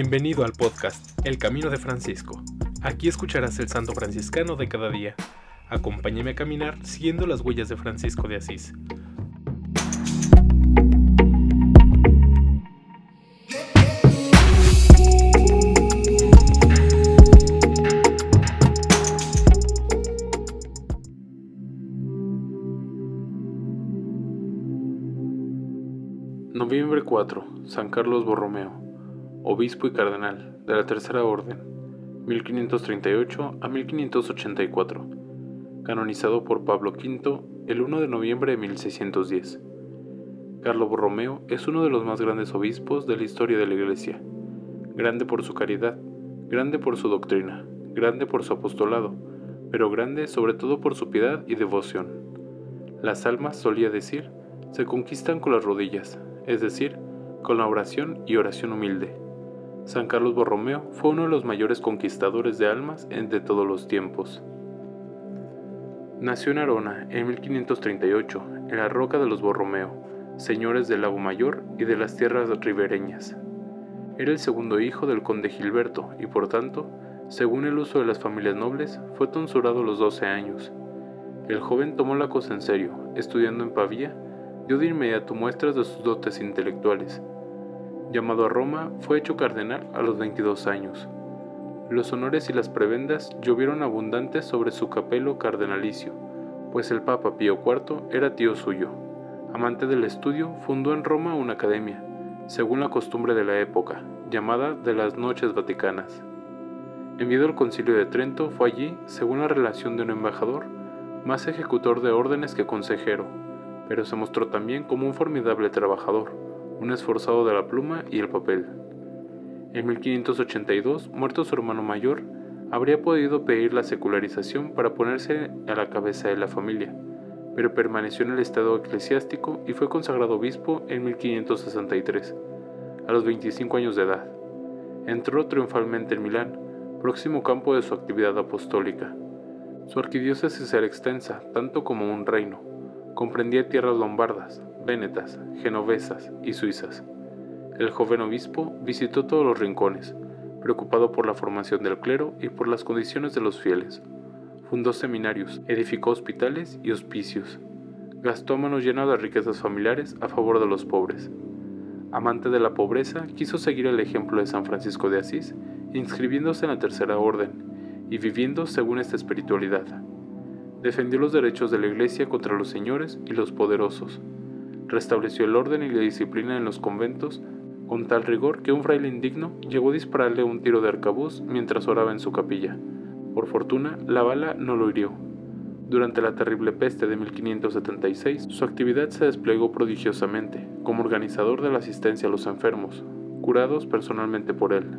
Bienvenido al podcast El Camino de Francisco. Aquí escucharás el santo franciscano de cada día. Acompáñame a caminar siguiendo las huellas de Francisco de Asís. Noviembre 4. San Carlos Borromeo, obispo y cardenal de la Tercera Orden, 1538 a 1584, canonizado por Pablo V el 1 de noviembre de 1610. Carlos Borromeo es uno de los más grandes obispos de la historia de la Iglesia, grande por su caridad, grande por su doctrina, grande por su apostolado, pero grande sobre todo por su piedad y devoción. Las almas, solía decir, se conquistan con las rodillas, es decir, con la oración y oración humilde. San Carlos Borromeo fue uno de los mayores conquistadores de almas de todos los tiempos. Nació en Arona en 1538, en la roca de los Borromeo, señores del Lago Mayor y de las tierras ribereñas. Era el segundo hijo del conde Gilberto y por tanto, según el uso de las familias nobles, fue tonsurado a los 12 años. El joven tomó la cosa en serio, estudiando en Pavía dio de inmediato muestras de sus dotes intelectuales. Llamado a Roma, fue hecho cardenal a los 22 años. Los honores y las prebendas llovieron abundantes sobre su capelo cardenalicio, pues el Papa Pío IV era tío suyo. Amante del estudio, fundó en Roma una academia, según la costumbre de la época, llamada de las Noches Vaticanas. Enviado al concilio de Trento, fue allí, según la relación de un embajador, más ejecutor de órdenes que consejero, pero se mostró también como un formidable trabajador, un esforzado de la pluma y el papel. En 1582, muerto su hermano mayor, habría podido pedir la secularización para ponerse a la cabeza de la familia, pero permaneció en el estado eclesiástico y fue consagrado obispo en 1563, a los 25 años de edad. Entró triunfalmente en Milán, próximo campo de su actividad apostólica. Su arquidiócesis era extensa, tanto como un reino, comprendía tierras lombardas, vénetas, genovesas y suizas. El joven obispo visitó todos los rincones, preocupado por la formación del clero y por las condiciones de los fieles. Fundó seminarios, edificó hospitales y hospicios. Gastó a llenas las riquezas familiares a favor de los pobres. Amante de la pobreza, quiso seguir el ejemplo de San Francisco de Asís, inscribiéndose en la tercera orden y viviendo según esta espiritualidad defendió los derechos de la Iglesia contra los señores y los poderosos, restableció el orden y la disciplina en los conventos con tal rigor que un fraile indigno llegó a dispararle un tiro de arcabuz mientras oraba en su capilla. Por fortuna, la bala no lo hirió. Durante la terrible peste de 1576, su actividad se desplegó prodigiosamente como organizador de la asistencia a los enfermos, curados personalmente por él.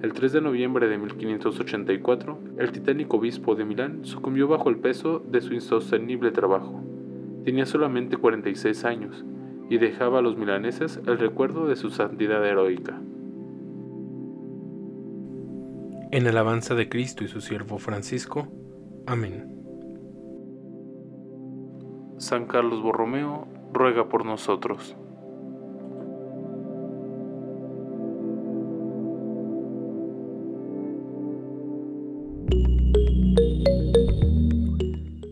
El 3 de noviembre de 1584, el titánico obispo de Milán sucumbió bajo el peso de su insostenible trabajo. Tenía solamente 46 años y dejaba a los milaneses el recuerdo de su santidad heroica. En alabanza de Cristo y su siervo Francisco. Amén. San Carlos Borromeo, ruega por nosotros.